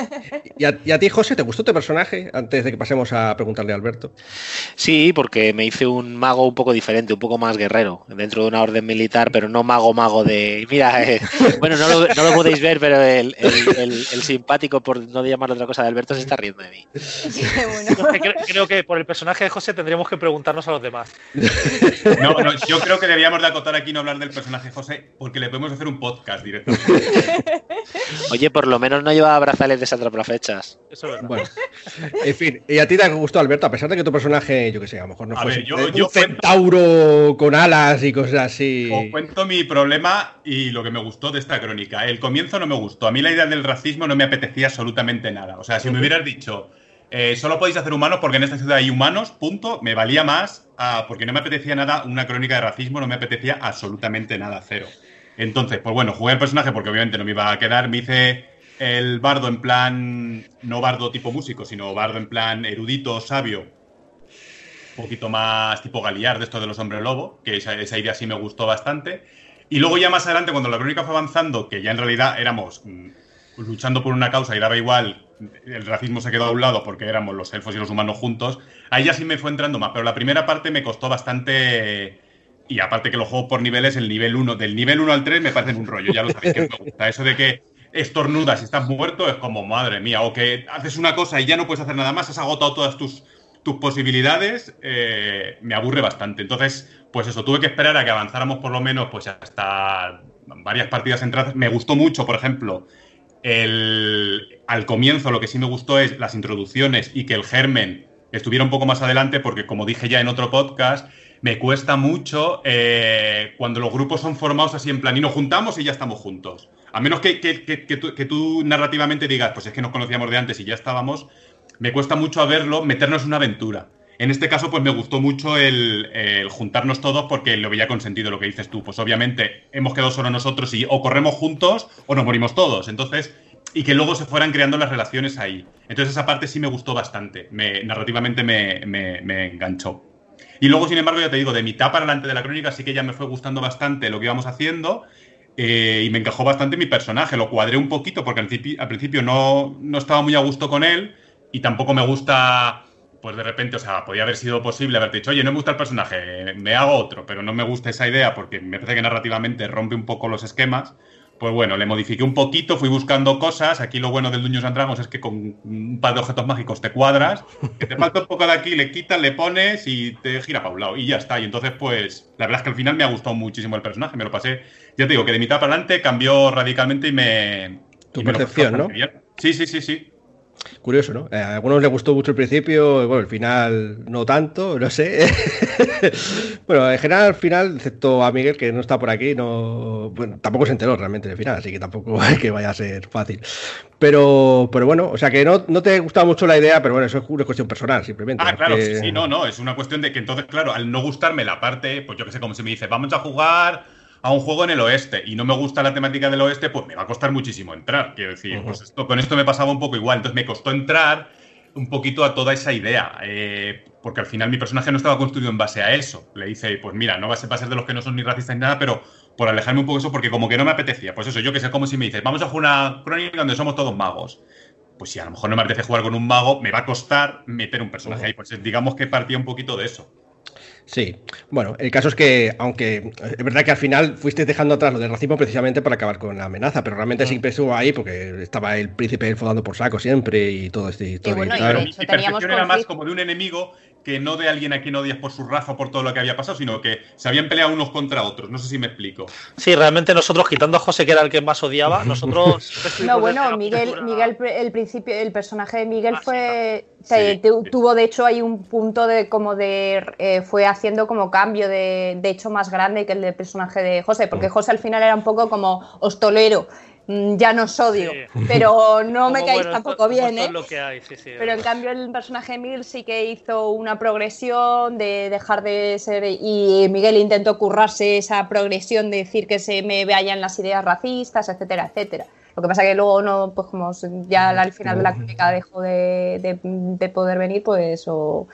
¿Y a, ¿Y a ti, José, te gustó tu personaje? Antes de que pasemos a preguntarle a Alberto? Sí, porque me hice un mago un poco diferente, un poco más guerrero, dentro de una orden militar, pero no mago mago de... Mira, eh, bueno, no lo, no lo, podéis ver, pero el, simpático, por no llamarlo otra cosa, de Alberto se está riendo de mí. creo, que por el personaje de José tendríamos que preguntarnos a los demás. No, no, yo creo que deberíamos de acotar aquí no hablar del personaje de José, porque le podemos hacer un podcast directamente. Oye, por lo menos no lleva brazales de fechas. Eso es verdad. Bueno, en fin, y a ti te gustó, Alberto, a pesar de que tu personaje, yo que sé, a lo mejor no fue un centauro con alas y cosas así. Os cuento mi problema y lo que me gustó de esta crónica. El comienzo no me gustó. A mí la idea del racismo no me apetecía absolutamente nada. O sea, si me hubieras dicho, eh, solo podéis hacer humanos porque en esta ciudad hay humanos, punto, me valía más porque no me apetecía nada una crónica de racismo, no me apetecía absolutamente nada, cero. Entonces, pues bueno, jugué el personaje porque obviamente no me iba a quedar, me hice el bardo en plan, no bardo tipo músico, sino bardo en plan erudito, sabio, un poquito más tipo Galiar de esto de los hombres lobo, que esa, idea sí me gustó bastante. Y luego ya más adelante, cuando la crónica fue avanzando, que ya en realidad éramos mm, luchando por una causa y daba igual, el racismo se quedó a un lado porque éramos los elfos y los humanos juntos, ahí ya sí me fue entrando más, pero la primera parte me costó bastante... Y aparte que los juego por niveles, el nivel 1, del nivel 1 al 3 me parecen un rollo, ya lo sabéis que me gusta. Eso de que estornudas y estás muerto, es como, madre mía, o que haces una cosa y ya no puedes hacer nada más, has agotado todas tus, posibilidades, eh, me aburre bastante. Entonces, pues eso, tuve que esperar a que avanzáramos por lo menos pues hasta varias partidas entradas. Me gustó mucho, por ejemplo, el, al comienzo lo que sí me gustó es las introducciones y que el germen estuviera un poco más adelante, porque como dije ya en otro podcast, me cuesta mucho eh, cuando los grupos son formados así en plan y nos juntamos y ya estamos juntos. A menos que, tú, narrativamente digas, pues es que nos conocíamos de antes y ya estábamos, me cuesta mucho verlo meternos en una aventura. En este caso, pues me gustó mucho el, juntarnos todos porque lo veía con sentido lo que dices tú. Pues obviamente hemos quedado solo nosotros y o corremos juntos o nos morimos todos. Entonces, y que luego se fueran creando las relaciones ahí. Entonces esa parte sí me gustó bastante. Me, narrativamente me, me, enganchó. Y luego, sin embargo, ya te digo, de mitad para adelante de la crónica sí que ya me fue gustando bastante lo que íbamos haciendo. Eh, y me encajó bastante mi personaje. Lo cuadré un poquito porque al principio, no, estaba muy a gusto con él y tampoco me gusta, pues de repente, o sea, podía haber sido posible haberte dicho, oye, no me gusta el personaje, me hago otro, pero no me gusta esa idea porque me parece que narrativamente rompe un poco los esquemas pues bueno, le modifiqué un poquito, fui buscando cosas. Aquí lo bueno del Dungeons and Dragons es que con un par de objetos mágicos te cuadras, que te falta un poco de aquí, le quitas, le pones y te gira para un lado y ya está. Y entonces, pues, la verdad es que al final me ha gustado muchísimo el personaje, me lo pasé. Ya te digo que de mitad para adelante cambió radicalmente y me. Tu percepción, ¿no? Sí, sí, sí, sí. Curioso, ¿no? Eh, a algunos les gustó mucho el principio, bueno, el final no tanto, no sé. bueno, en general, al final, excepto a Miguel, que no está por aquí, no bueno, tampoco se enteró realmente del final, así que tampoco es que vaya a ser fácil. Pero, pero bueno, o sea que no, no te gustaba mucho la idea, pero bueno, eso es una cuestión personal, simplemente. Ah, claro, sí, sí, no, no, es una cuestión de que entonces, claro, al no gustarme la parte, pues yo que sé, como se me dice, vamos a jugar a un juego en el oeste y no me gusta la temática del oeste, pues me va a costar muchísimo entrar. Quiero decir, pues esto, con esto me pasaba un poco igual. Entonces me costó entrar un poquito a toda esa idea, eh, porque al final mi personaje no estaba construido en base a eso. Le dice, pues mira, no va a ser de los que no son ni racistas ni nada, pero por alejarme un poco eso, porque como que no me apetecía. Pues eso, yo que sé, como si me dices, vamos a jugar una crónica donde somos todos magos. Pues si a lo mejor no me apetece jugar con un mago, me va a costar meter un personaje ahí. Pues digamos que partía un poquito de eso. Sí, bueno, el caso es que, aunque es verdad que al final fuiste dejando atrás lo del racismo precisamente para acabar con la amenaza, pero realmente sí que estuvo ahí porque estaba el príncipe fodando por saco siempre y todo este. Todo y bueno, percepción era más como de un enemigo que no de alguien a quien odias por su raza o por todo lo que había pasado, sino que se habían peleado unos contra otros. No sé si me explico. Sí, realmente nosotros, quitando a José, que era el que más odiaba, nosotros. no, bueno, Miguel, Miguel, el principio, el personaje de Miguel ah, fue. tuvo de hecho ahí un punto de como de. Eh, fue haciendo como cambio de, de hecho más grande que el del personaje de José, porque mm. José al final era un poco como hostolero Mm, ya no os odio, pero no me caéis tampoco bien, ¿eh? pero en cambio el personaje de Miguel sí que hizo una progresión de dejar de ser y Miguel intentó currarse esa progresión de decir que se me vayan las ideas racistas, etcétera, etcétera. Lo que pasa que luego no, pues como ya al final de la crítica dejó de, poder venir, pues o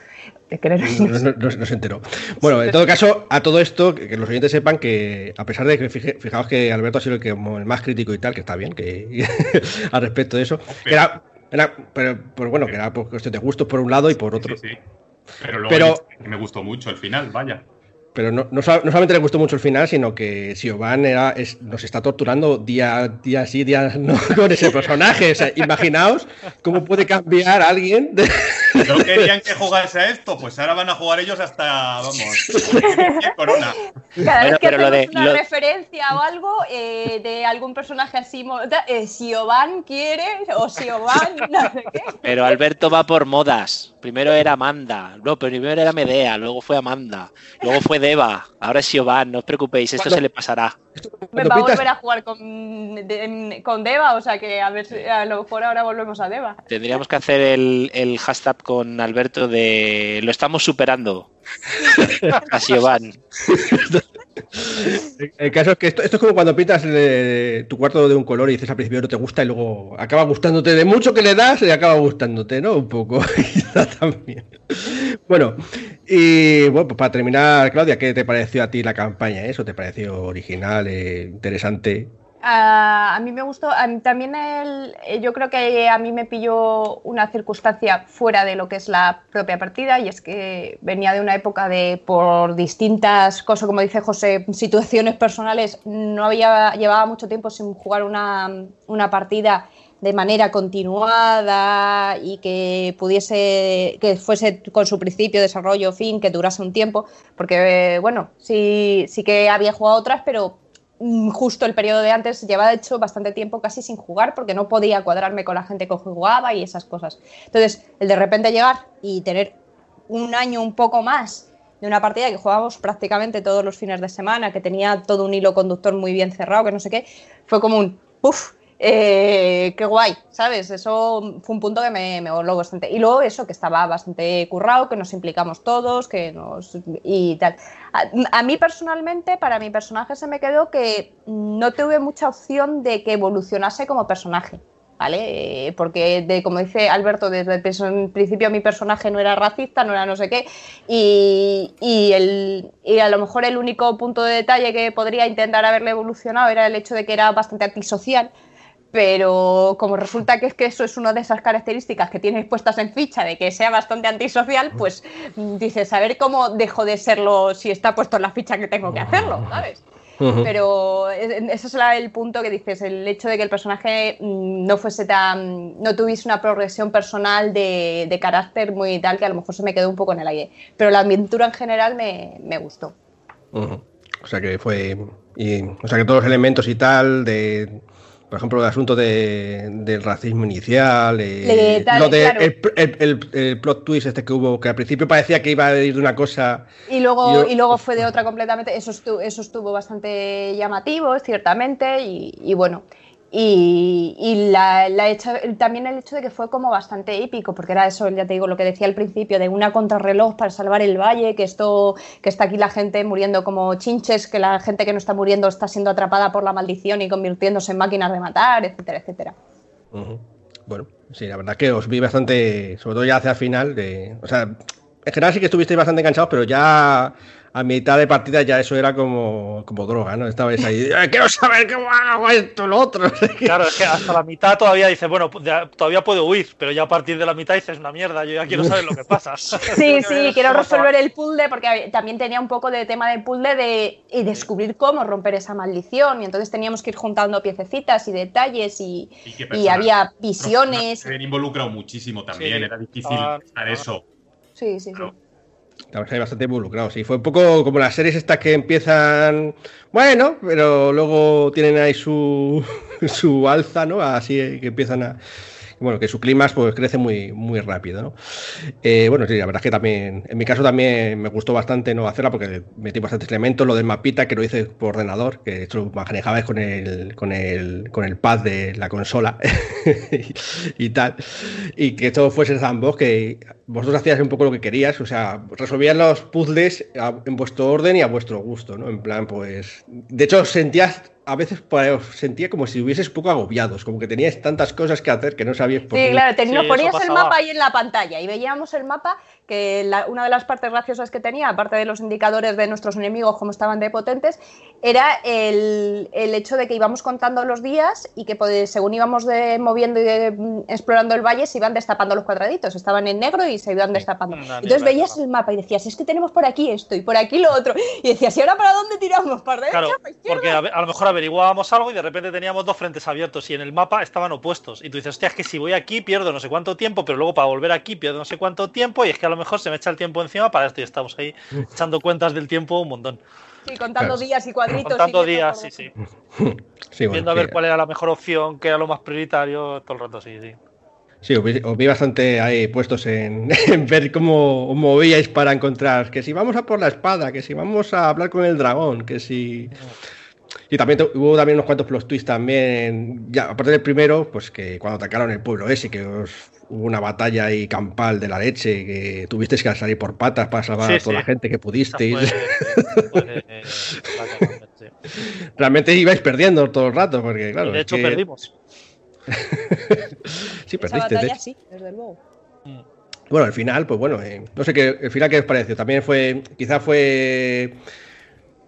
de querer no, se enteró. Bueno, en todo caso, a todo esto, que, los oyentes sepan que, a pesar de que fijaos que Alberto ha sido el, que, el más crítico y tal, que está bien, que al respecto de eso, era, era, pero, pues bueno, que era por cuestión de gustos por un lado y por otro. Sí, sí. Pero luego me gustó mucho el final, vaya. Pero no, no, solamente le gustó mucho el final, sino que Siobhan era, nos está torturando día, día sí, día no con ese personaje. O sea, imaginaos cómo puede cambiar alguien. No querían que jugase a esto, pues ahora van a jugar ellos hasta, vamos, corona. Cada vez que hacemos una referencia o algo eh, de algún personaje así, eh, Siobhan quiere, o Siobhan, no sé qué. Pero Alberto va por modas. Primero era Amanda, no, primero era Medea, luego fue Amanda, luego fue Deva, ahora es Siobhan, no os preocupéis, esto se le pasará. Me va a volver a jugar con, con Deva, o sea que a ver si a lo mejor ahora volvemos a Deva. Tendríamos que hacer el, el hashtag con Alberto de lo estamos superando. a Siobhan. El caso es que esto, es como cuando pintas tu cuarto de un color y dices al principio no te gusta y luego acaba gustándote de mucho que le das y acaba gustándote, ¿no? Un poco. también. Bueno, y bueno, pues para terminar, Claudia, ¿qué te pareció a ti la campaña? ¿Eso te pareció original, eh, interesante? A mí me gustó, también el, eh, yo creo que a mí me pilló una circunstancia fuera de lo que es la propia partida y es que venía de una época de, por distintas cosas, como dice José, situaciones personales, no había, llevaba mucho tiempo sin jugar una, una partida de manera continuada y que pudiese, que fuese con su principio, desarrollo, fin, que durase un tiempo, porque, bueno, sí, sí que había jugado otras, pero justo el periodo de antes llevaba hecho bastante tiempo casi sin jugar porque no podía cuadrarme con la gente que jugaba y esas cosas. Entonces, el de repente llegar y tener un año un poco más de una partida que jugábamos prácticamente todos los fines de semana, que tenía todo un hilo conductor muy bien cerrado, que no sé qué, fue como un, uff, eh, qué guay, ¿sabes? Eso fue un punto que me, me voló bastante. Y luego eso, que estaba bastante currado, que nos implicamos todos, que nos... y tal. A, mí personalmente, para mi personaje se me quedó que no tuve mucha opción de que evolucionase como personaje. ¿Vale? Eh, porque, de, como dice Alberto, desde el principio mi personaje no era racista, no era no sé qué, y, y, el, y a lo mejor el único punto de detalle que podría intentar haberle evolucionado era el hecho de que era bastante antisocial, pero como resulta que es que eso es una de esas características que tienes puestas en ficha de que sea bastante antisocial, pues dices, a ver cómo dejo de serlo si está puesto en la ficha que tengo que hacerlo, ¿sabes? Pero ese es el punto que dices, el hecho de que el personaje mm, no fuese tan. no tuviese una progresión personal de, carácter muy tal que a lo mejor se me quedó un poco en el aire. Pero la aventura en general me, gustó. O sea que fue. o sea que todos los elementos y tal de por ejemplo, el asunto del racismo inicial, eh, lo de el, plot twist este que hubo, que al principio parecía que iba a ir de una cosa. Y luego, y, luego fue de otra completamente. Eso estuvo, eso estuvo bastante llamativo, ciertamente, y bueno. Y, la, también el hecho de que fue como bastante épico, porque era eso, ya te digo, lo que decía al principio, de una contrarreloj para salvar el valle, que esto, que está aquí la gente muriendo como chinches, que la gente que no está muriendo está siendo atrapada por la maldición y convirtiéndose en máquinas de matar, etcétera, etcétera. Bueno, sí, la verdad que os vi bastante, sobre todo ya hacia el final, de, o sea, en general sí que estuvisteis bastante enganchados, pero ya a mitad de partida ya eso era como, como droga, ¿no? Estabais ahí, quiero saber cómo hago esto, lo otro. Claro, es que hasta la mitad todavía dices, bueno, todavía puedo huir, pero ya a partir de la mitad dices, una mierda, yo ya quiero saber lo que pasa. Sí, sí, quiero resolver el puzzle, porque también tenía un poco de tema del puzzle de y descubrir cómo romper esa maldición, y entonces teníamos que ir juntando piececitas y detalles, y, y, había visiones. Se habían involucrado muchísimo también, era difícil ah, eso. Sí, sí, sí. Estamos ahí bastante involucrados. Y fue un poco como las series estas que empiezan, bueno, pero luego tienen ahí su, su alza, ¿no? Así que empiezan a, bueno, que su clima pues crece muy, muy rápido, ¿no? Eh, bueno, sí, la verdad es que también, en mi caso también me gustó bastante no hacerla porque metí bastantes elementos, lo del mapita que lo hice por ordenador, que hecho lo manejabas con el, con el, con el pad de la consola y, tal, y que todo fuese sandbox, que vosotros hacíais un poco lo que querías, o sea, resolvías los puzzles en vuestro orden y a vuestro gusto, ¿no? En plan, pues, de hecho sentías a veces pues, sentía como si hubieses poco agobiados, como que tenías tantas cosas que hacer que no sabías por qué. Sí, claro, ponías el mapa ahí en la pantalla y veíamos el mapa que una de las partes graciosas que tenía, aparte de los indicadores de nuestros enemigos, como estaban de potentes, era el, hecho de que íbamos contando los días y que pues, según íbamos moviendo y mm, explorando el valle, se iban destapando los cuadraditos, estaban en negro y se iban destapando. Entonces veías el mapa y decías, es que tenemos por aquí esto y por aquí lo otro. Y decías, ¿y ahora para dónde tiramos? ¿Para derecha, claro, Porque a, lo mejor averiguábamos algo y de repente teníamos dos frentes abiertos y en el mapa estaban opuestos. Y tú dices, hostia, es que si voy aquí pierdo no sé cuánto tiempo, pero luego para volver aquí pierdo no sé cuánto tiempo y es que a lo mejor se me echa el tiempo encima para esto y estamos ahí echando cuentas del tiempo un montón. Sí, contando días y cuadritos. Contando días, sí, sí. Viendo a ver cuál era la mejor opción, qué era lo más prioritario, todo el rato, sí, sí. Sí, os vi, bastante ahí puestos en, ver cómo os movíais para encontrar que si vamos a por la espada, que si vamos a hablar con el dragón, que si... Y también hubo también unos cuantos plot twists también, ya, aparte del primero, pues que cuando atacaron el pueblo ese, que os hubo una batalla ahí campal de la leche, que tuvisteis que salir por patas para salvar a toda la gente que pudisteis. Realmente ibais perdiendo todo el rato, porque claro. de hecho perdimos. sí, perdiste. Batalla, sí, desde luego. Bueno, al final, pues bueno, eh, no sé qué, el final qué os pareció. También fue, quizá fue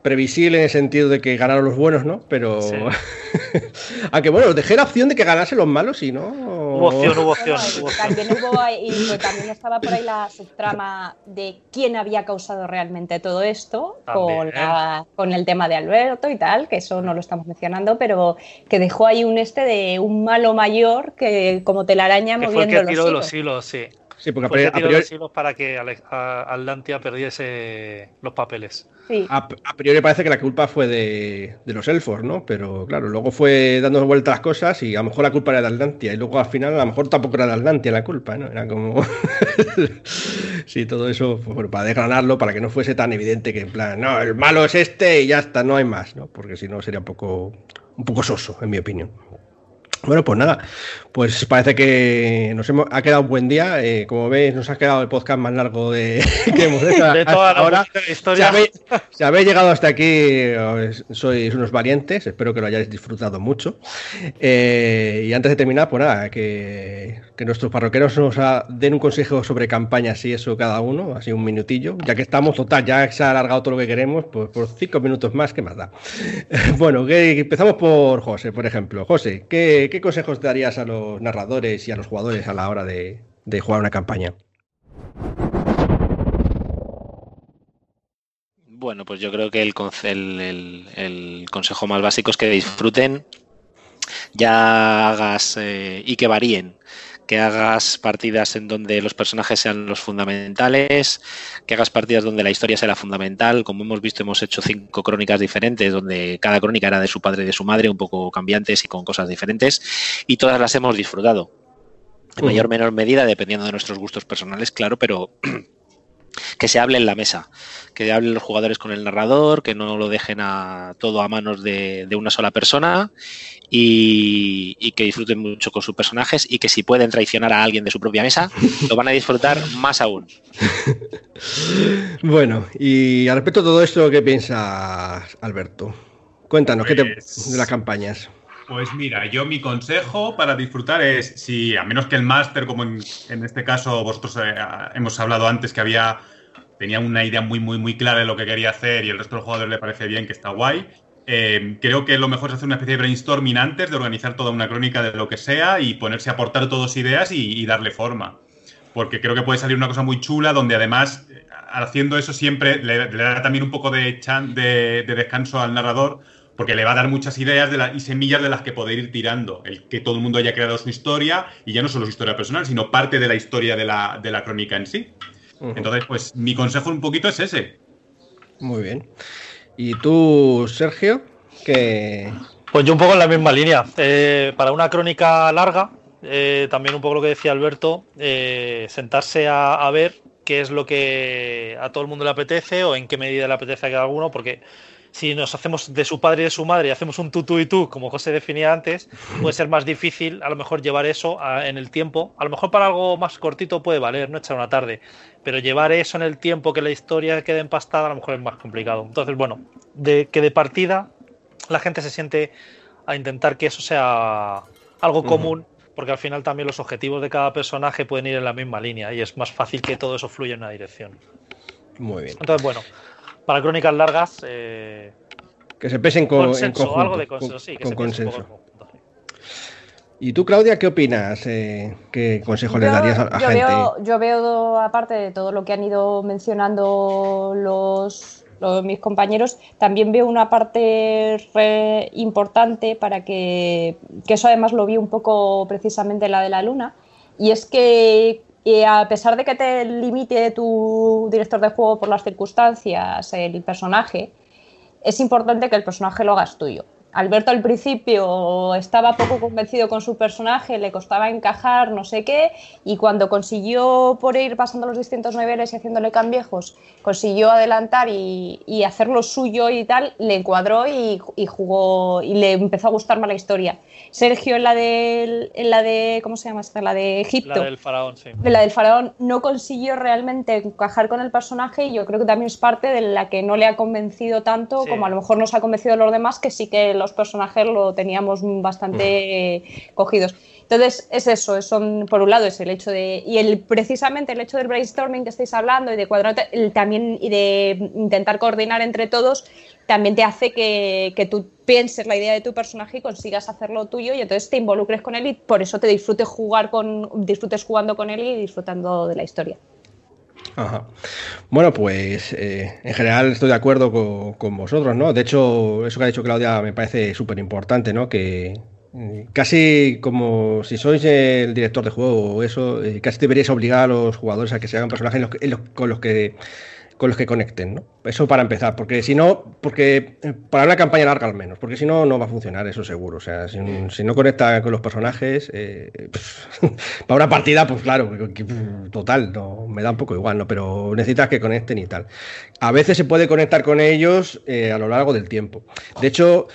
previsible en el sentido de que ganaron los buenos, ¿no? Pero. Aunque bueno, dejé la opción de que ganasen los malos y no. Hubo opción, hubo opción. también hubo y también estaba por ahí la subtrama de quién había causado realmente todo esto con, con, el tema de Alberto y tal, que eso no lo estamos mencionando, pero que dejó ahí un este de un malo mayor que como telaraña que moviendo fue el que tiró los hilos. sí. Sí, porque a priori, para que Atlantia perdiese los papeles. A, priori parece que la culpa fue de, los elfos, ¿no? Pero claro, luego fue dando vueltas las cosas y a lo mejor la culpa era de Atlantia. Y luego al final a lo mejor tampoco era de Atlantia la culpa, ¿no? Era como. sí, todo eso pues, para desgranarlo, para que no fuese tan evidente que en plan, no, el malo es este y ya está, no hay más, ¿no? Porque si no sería un poco, un poco soso, en mi opinión. Bueno, pues nada, pues parece que nos hemos, ha quedado un buen día. Eh, como veis, nos ha quedado el podcast más largo de, que hemos hecho de toda ahora. historia. Si habéis, llegado hasta aquí, sois unos valientes. Espero que lo hayáis disfrutado mucho. Eh, y antes de terminar, pues nada, que, que nuestros parroqueros nos den un consejo sobre campañas y eso cada uno, así un minutillo. Ya que estamos, total, ya se ha alargado todo lo que queremos, pues por cinco minutos más, ¿qué más da? bueno, que empezamos por José, por ejemplo. José, ¿qué ¿qué, consejos darías a los narradores y a los jugadores a la hora de, jugar una campaña? Bueno, pues yo creo que el, consejo más básico es que disfruten, ya hagas eh, y que varíen que hagas partidas en donde los personajes sean los fundamentales, que hagas partidas donde la historia sea la fundamental. Como hemos visto, hemos hecho cinco crónicas diferentes, donde cada crónica era de su padre y de su madre, un poco cambiantes y con cosas diferentes, y todas las hemos disfrutado. En mayor o menor medida, dependiendo de nuestros gustos personales, claro, pero que se hable en la mesa, que hablen los jugadores con el narrador, que no lo dejen a todo a manos de, de una sola persona y, que disfruten mucho con sus personajes y que si pueden traicionar a alguien de su propia mesa, lo van a disfrutar más aún. bueno, y al respecto de todo esto, ¿qué piensas, Alberto? Cuéntanos, ¿qué te, pues de las campañas? Pues mira, yo mi consejo para disfrutar es, si a menos que el máster, como en, este caso vosotros eh, hemos hablado antes que había tenía una idea muy, muy, muy clara de lo que quería hacer y el resto de los jugadores le parece bien, que está guay. Eh, creo que lo mejor es hacer una especie de brainstorming antes de organizar toda una crónica de lo que sea y ponerse a aportar todas ideas y, darle forma. Porque creo que puede salir una cosa muy chula donde además, eh, haciendo eso siempre, le, da también un poco de, de, descanso al narrador porque le va a dar muchas ideas y semillas de las que poder ir tirando. El que todo el mundo haya creado su historia y ya no solo su historia personal, sino parte de la historia de la, de la crónica en sí. Entonces, pues mi consejo un poquito es ese. Muy bien. ¿Y tú, Sergio? Que... Pues yo un poco en la misma línea. Eh, para una crónica larga, eh, también un poco lo que decía Alberto, eh, sentarse a, ver qué es lo que a todo el mundo le apetece o en qué medida le apetece a cada uno, porque si nos hacemos de su padre y de su madre y hacemos un tú, y tú, como José definía antes, puede ser más difícil a lo mejor llevar eso en el tiempo. A lo mejor para algo más cortito puede valer, no echar una tarde, pero llevar eso en el tiempo que la historia quede empastada a lo mejor es más complicado. Entonces, bueno, de que de partida la gente se siente a intentar que eso sea algo común, porque al final también los objetivos de cada personaje pueden ir en la misma línea y es más fácil que todo eso fluya en una dirección. Muy bien. Entonces, bueno, para crónicas largas. Eh, que se pesen con, consenso, algo de consenso, sí, con consenso. ¿Y tú, Claudia, qué opinas? Eh, ¿Qué consejo le darías a la gente? yo veo, aparte de todo lo que han ido mencionando los, mis compañeros, también veo una parte importante para que, que eso además lo vi un poco precisamente la de la luna, y es que y a pesar de que te limite tu director de juego por las circunstancias, el personaje, es importante que el personaje lo hagas tuyo. Alberto al principio estaba poco convencido con su personaje, le costaba encajar, no sé qué, y cuando consiguió, por ir pasando los distintos niveles y haciéndole cambiejos, consiguió adelantar y, y hacerlo suyo y tal, le encuadró y, y, jugó y le empezó a gustar más la historia. Sergio en la de, en la de ¿cómo se llama esta? La de Egipto. La del faraón, sí. En la del faraón no consiguió realmente encajar con el personaje y yo creo que también es parte de la que no le ha convencido tanto como a lo mejor nos ha convencido a los demás que sí que los personajes lo teníamos bastante cogidos. Entonces, es eso, son, por un lado es el hecho de, y el, precisamente el hecho del brainstorming que estáis hablando y de cuadrar, también y de intentar coordinar entre todos, también te hace que, que, tú pienses la idea de tu personaje y consigas hacerlo tuyo y entonces te involucres con él y por eso te disfrutes jugar con, disfrutes jugando con él y disfrutando de la historia. Ajá. Bueno, pues eh, en general estoy de acuerdo con, vosotros, ¿no? De hecho, eso que ha dicho Claudia me parece súper importante, ¿no? Que eh, casi como si sois el director de juego o eso, eh, casi deberíais obligar a los jugadores a que se hagan personajes con los que con los que conecten, ¿no? Eso para empezar, porque si no, porque eh, para una campaña larga al menos, porque si no, no va a funcionar, eso seguro. O sea, si, no conecta con los personajes, eh, para una partida, pues claro, total, no, me da un poco igual, ¿no? Pero necesitas que conecten y tal. A veces se puede conectar con ellos eh, a lo largo del tiempo. De hecho,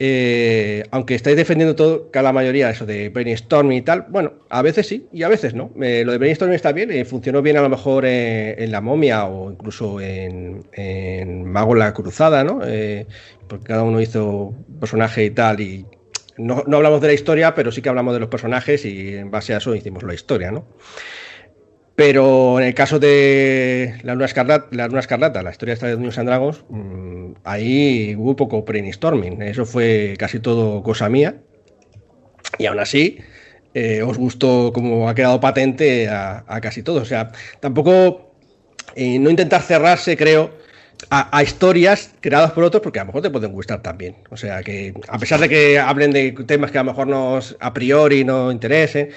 eh, aunque estáis defendiendo todo, cada mayoría eso de brainstorming y tal, bueno, a veces sí y a veces no. Eh, lo de brainstorming está bien, eh, funcionó bien a lo mejor en La Momia o incluso en, Mago la Cruzada, ¿no? porque cada uno hizo personaje y tal y no, no, hablamos de la historia, pero sí que hablamos de los personajes y en base a eso hicimos la historia, ¿no? Pero en el caso de la Luna Escarlata, la, Luna Escarlata, la historia de Dungeons and Dragons, mm, ahí hubo poco brainstorming. Eso fue casi todo cosa mía. Y aún así, eh, os gustó como ha quedado patente a, casi todo. O sea, tampoco eh, no intentar cerrarse, creo, a, a, historias creadas por otros, porque a lo mejor te pueden gustar también. O sea, que a pesar de que hablen de temas que a lo mejor nos a priori no interesen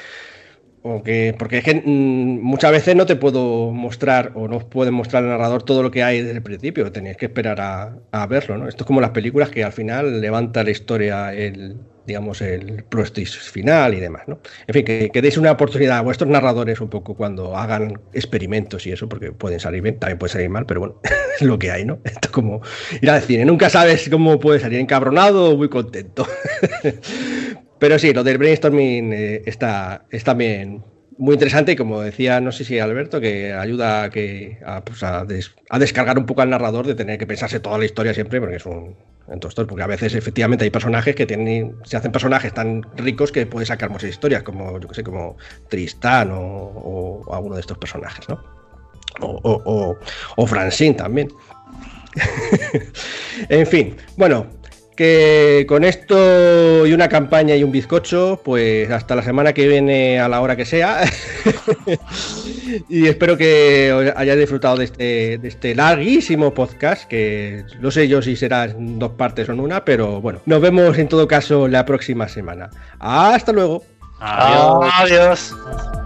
porque es que mm, muchas veces no te puedo mostrar o no puede mostrar el narrador todo lo que hay desde el principio, tenéis que esperar a, verlo, ¿no? Esto es como las películas que al final levanta la historia, el, digamos, el prostis final y demás, ¿no? En fin, que, que, deis una oportunidad a vuestros narradores un poco cuando hagan experimentos y eso, porque pueden salir bien, también puede salir mal, pero bueno, es lo que hay, ¿no? Esto es como ir al cine, nunca sabes cómo puede salir encabronado o muy contento. Pero sí, lo del brainstorming eh, está, también muy interesante y como decía, no sé si Alberto, que ayuda a, que, a, pues descargar un poco al narrador de tener que pensarse toda la historia siempre, porque es un entonces, porque a veces efectivamente hay personajes que tienen, se hacen personajes tan ricos que puedes sacar muchas historias, como yo que sé, como Tristán o, alguno de estos personajes, ¿no? o, o, Francine también. en fin, bueno, que con esto y una campaña y un bizcocho, pues hasta la semana que viene a la hora que sea. y espero que hayáis disfrutado de este, de este larguísimo podcast, que no sé yo si será en dos partes o en una, pero bueno, nos vemos en todo caso la próxima semana. Hasta luego. Adiós. Adiós.